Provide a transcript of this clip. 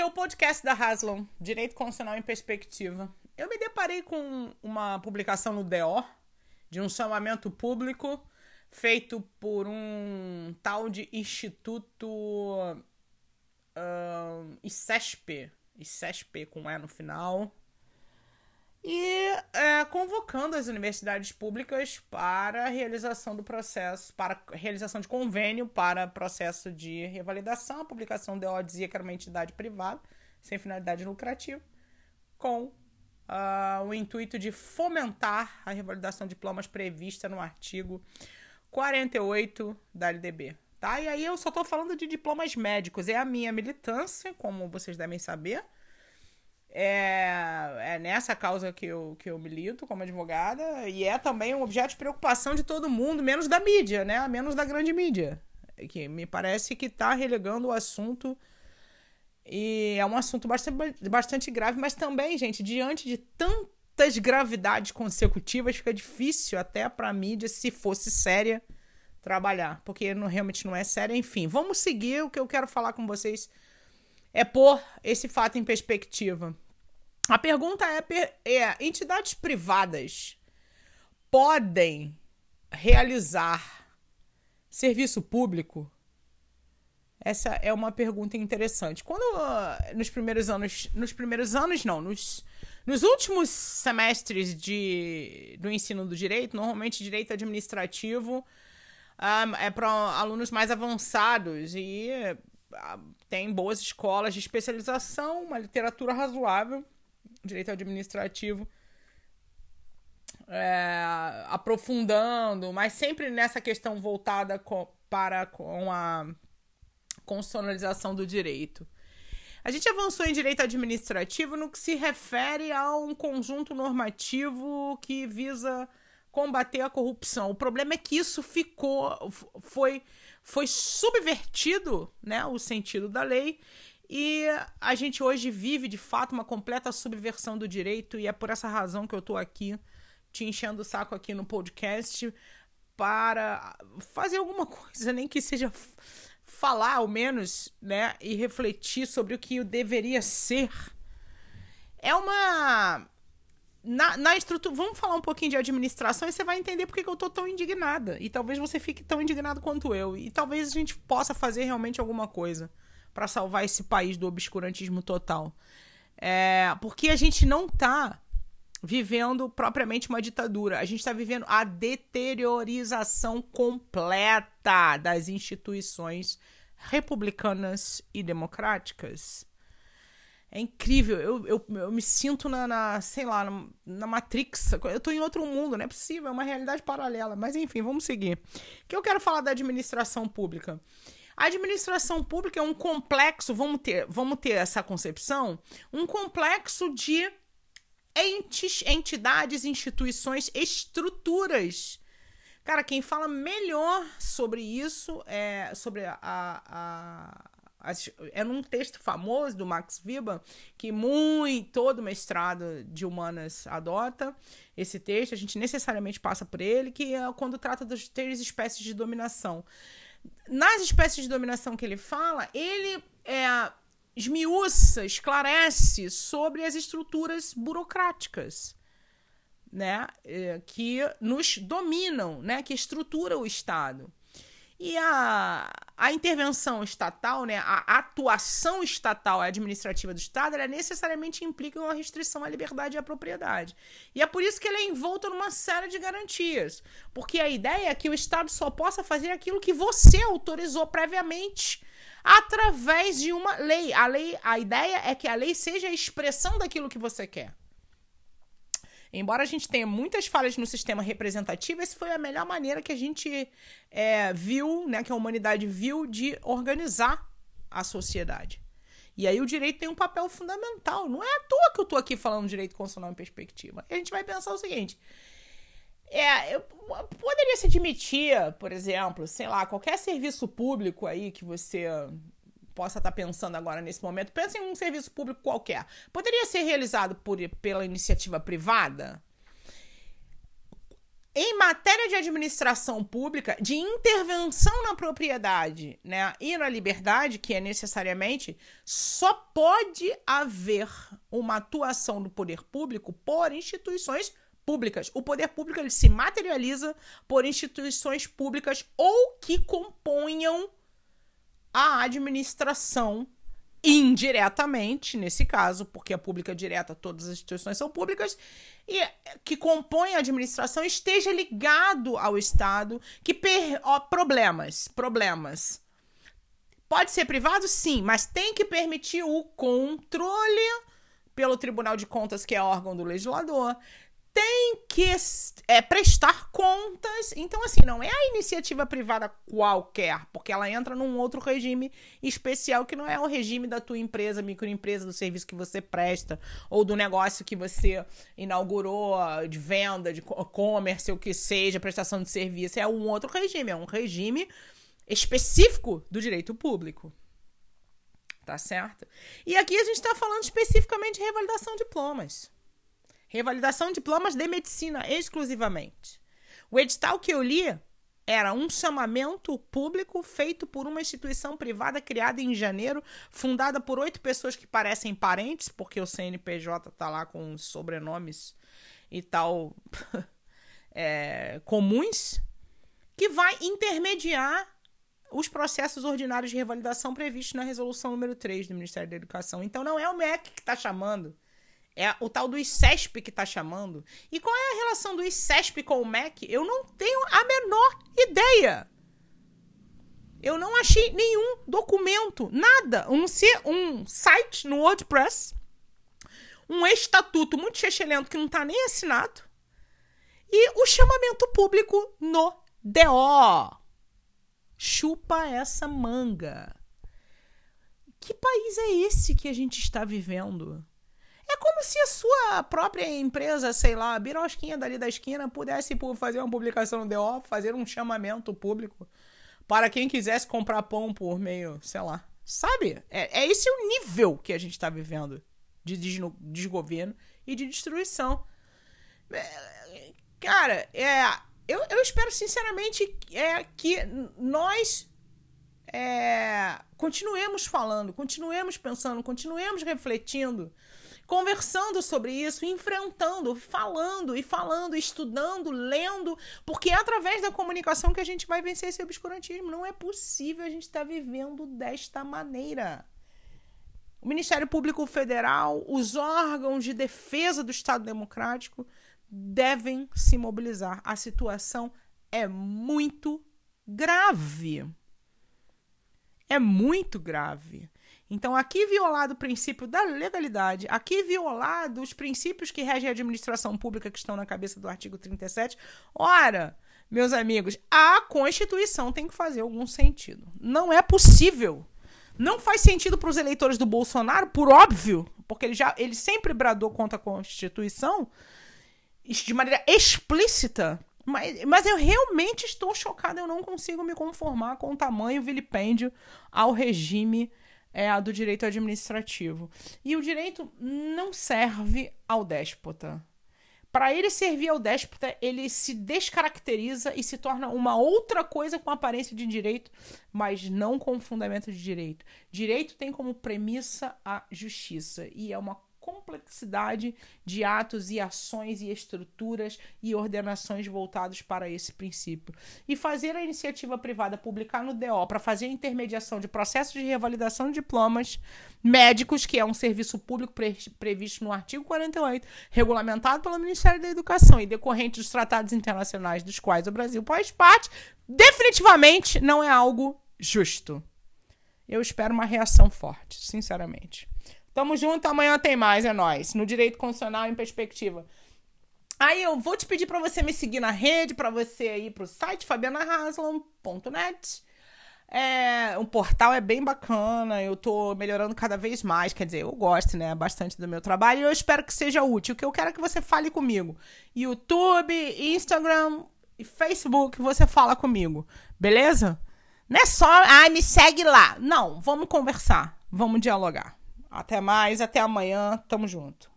é o podcast da Haslon, Direito Constitucional em Perspectiva. Eu me deparei com uma publicação no DO de um chamamento público feito por um tal de Instituto uh, ICESP, ICESP com E no final, e é, convocando as universidades públicas para a realização do processo, para realização de convênio para processo de revalidação. A publicação DO dizia que era uma entidade privada, sem finalidade lucrativa, com uh, o intuito de fomentar a revalidação de diplomas prevista no artigo 48 da LDB. Tá? E aí eu só estou falando de diplomas médicos. É a minha militância, como vocês devem saber é, é nessa causa que eu, que eu milito como advogada e é também um objeto de preocupação de todo mundo, menos da mídia, né? Menos da grande mídia. Que me parece que está relegando o assunto. E é um assunto bastante, bastante grave, mas também, gente, diante de tantas gravidades consecutivas, fica difícil até para a mídia, se fosse séria, trabalhar. Porque não, realmente não é séria. Enfim, vamos seguir. O que eu quero falar com vocês é pôr esse fato em perspectiva. A pergunta é, é: entidades privadas podem realizar serviço público? Essa é uma pergunta interessante. Quando nos primeiros anos, nos primeiros anos não, nos, nos últimos semestres de, do ensino do direito, normalmente direito administrativo um, ah, é para alunos mais avançados e uh, tem boas escolas de especialização, uma literatura razoável direito administrativo, é, aprofundando, mas sempre nessa questão voltada com, para com a constitucionalização do direito. A gente avançou em direito administrativo no que se refere a um conjunto normativo que visa combater a corrupção. O problema é que isso ficou foi foi subvertido, né, o sentido da lei e a gente hoje vive, de fato, uma completa subversão do direito, e é por essa razão que eu estou aqui, te enchendo o saco aqui no podcast, para fazer alguma coisa, nem que seja falar ao menos, né, e refletir sobre o que deveria ser. É uma. Na, na estrutura. Vamos falar um pouquinho de administração e você vai entender por que eu estou tão indignada. E talvez você fique tão indignado quanto eu. E talvez a gente possa fazer realmente alguma coisa para salvar esse país do obscurantismo total. É, porque a gente não está vivendo propriamente uma ditadura. A gente está vivendo a deteriorização completa das instituições republicanas e democráticas. É incrível. Eu, eu, eu me sinto na, na, sei lá, na, na Matrix. Eu tô em outro mundo, não é possível, é uma realidade paralela. Mas enfim, vamos seguir. O que eu quero falar da administração pública? A administração pública é um complexo, vamos ter, vamos ter essa concepção, um complexo de entes, entidades, instituições, estruturas. Cara, quem fala melhor sobre isso é sobre a, a, a é num texto famoso do Max Weber, que muito todo mestrado de humanas adota esse texto, a gente necessariamente passa por ele, que é quando trata das três espécies de dominação nas espécies de dominação que ele fala, ele é, esmiuça, esclarece sobre as estruturas burocráticas, né, é, que nos dominam, né, que estrutura o Estado. E a, a intervenção estatal, né, a atuação estatal administrativa do Estado, ela necessariamente implica uma restrição à liberdade e à propriedade. E é por isso que ele é envolto numa série de garantias. Porque a ideia é que o Estado só possa fazer aquilo que você autorizou previamente através de uma lei. A lei, a ideia é que a lei seja a expressão daquilo que você quer. Embora a gente tenha muitas falhas no sistema representativo, essa foi a melhor maneira que a gente é, viu, né, que a humanidade viu de organizar a sociedade. E aí o direito tem um papel fundamental. Não é à toa que eu estou aqui falando direito constitucional em perspectiva. E a gente vai pensar o seguinte. É, eu poderia se admitir, por exemplo, sei lá, qualquer serviço público aí que você possa estar tá pensando agora nesse momento, pense em um serviço público qualquer. Poderia ser realizado por, pela iniciativa privada? em matéria de administração pública, de intervenção na propriedade né, e na liberdade, que é necessariamente, só pode haver uma atuação do poder público por instituições públicas. O poder público ele se materializa por instituições públicas ou que componham a administração indiretamente, nesse caso, porque a pública direta, todas as instituições são públicas, e que compõe a administração esteja ligado ao Estado, que per... Ó, problemas, problemas. Pode ser privado, sim, mas tem que permitir o controle pelo Tribunal de Contas, que é órgão do legislador, tem que é, prestar contas. Então, assim, não é a iniciativa privada qualquer, porque ela entra num outro regime especial que não é o regime da tua empresa, microempresa, do serviço que você presta, ou do negócio que você inaugurou, de venda, de e-commerce, o que seja, prestação de serviço. É um outro regime, é um regime específico do direito público. Tá certo? E aqui a gente está falando especificamente de revalidação de diplomas. Revalidação de diplomas de medicina exclusivamente. O edital que eu li era um chamamento público feito por uma instituição privada criada em janeiro, fundada por oito pessoas que parecem parentes, porque o CNPJ tá lá com sobrenomes e tal é, comuns, que vai intermediar os processos ordinários de revalidação previstos na resolução número 3 do Ministério da Educação. Então não é o MEC que está chamando, é o tal do ICESP que tá chamando. E qual é a relação do ICESP com o MEC? Eu não tenho a menor ideia. Eu não achei nenhum documento, nada. Um, um site no WordPress, um estatuto muito chechelento que não tá nem assinado, e o chamamento público no DO. Chupa essa manga. Que país é esse que a gente está vivendo? Se a sua própria empresa, sei lá, a birosquinha dali da esquina, pudesse fazer uma publicação no DO, fazer um chamamento público para quem quisesse comprar pão por meio, sei lá. Sabe? É, é esse o nível que a gente está vivendo de desgoverno e de destruição. É, cara, é, eu, eu espero sinceramente é, que nós é, continuemos falando, continuemos pensando, continuemos refletindo conversando sobre isso, enfrentando, falando e falando, estudando, lendo, porque é através da comunicação que a gente vai vencer esse obscurantismo. Não é possível a gente estar tá vivendo desta maneira. O Ministério Público Federal, os órgãos de defesa do Estado Democrático devem se mobilizar. A situação é muito grave. É muito grave. Então, aqui violado o princípio da legalidade, aqui violado os princípios que regem a administração pública que estão na cabeça do artigo 37, ora, meus amigos, a Constituição tem que fazer algum sentido. Não é possível. Não faz sentido para os eleitores do Bolsonaro, por óbvio, porque ele já ele sempre bradou contra a Constituição de maneira explícita. Mas, mas eu realmente estou chocada, eu não consigo me conformar com o tamanho vilipêndio ao regime é a do direito administrativo. E o direito não serve ao déspota. Para ele servir ao déspota, ele se descaracteriza e se torna uma outra coisa com aparência de direito, mas não com fundamento de direito. Direito tem como premissa a justiça e é uma complexidade de atos e ações e estruturas e ordenações voltados para esse princípio. E fazer a iniciativa privada publicar no DO para fazer a intermediação de processos de revalidação de diplomas médicos, que é um serviço público pre previsto no artigo 48, regulamentado pelo Ministério da Educação e decorrente dos tratados internacionais dos quais o Brasil faz parte, definitivamente não é algo justo. Eu espero uma reação forte, sinceramente. Tamo junto, amanhã tem mais, é nós. No Direito Constitucional em Perspectiva. Aí eu vou te pedir para você me seguir na rede, para você ir pro site fabianahaslam.net. É, o portal é bem bacana, eu tô melhorando cada vez mais, quer dizer, eu gosto, né, bastante do meu trabalho e eu espero que seja útil. O que eu quero é que você fale comigo. YouTube, Instagram e Facebook, você fala comigo, beleza? Não é só, ah, me segue lá. Não, vamos conversar, vamos dialogar. Até mais, até amanhã. Tamo junto.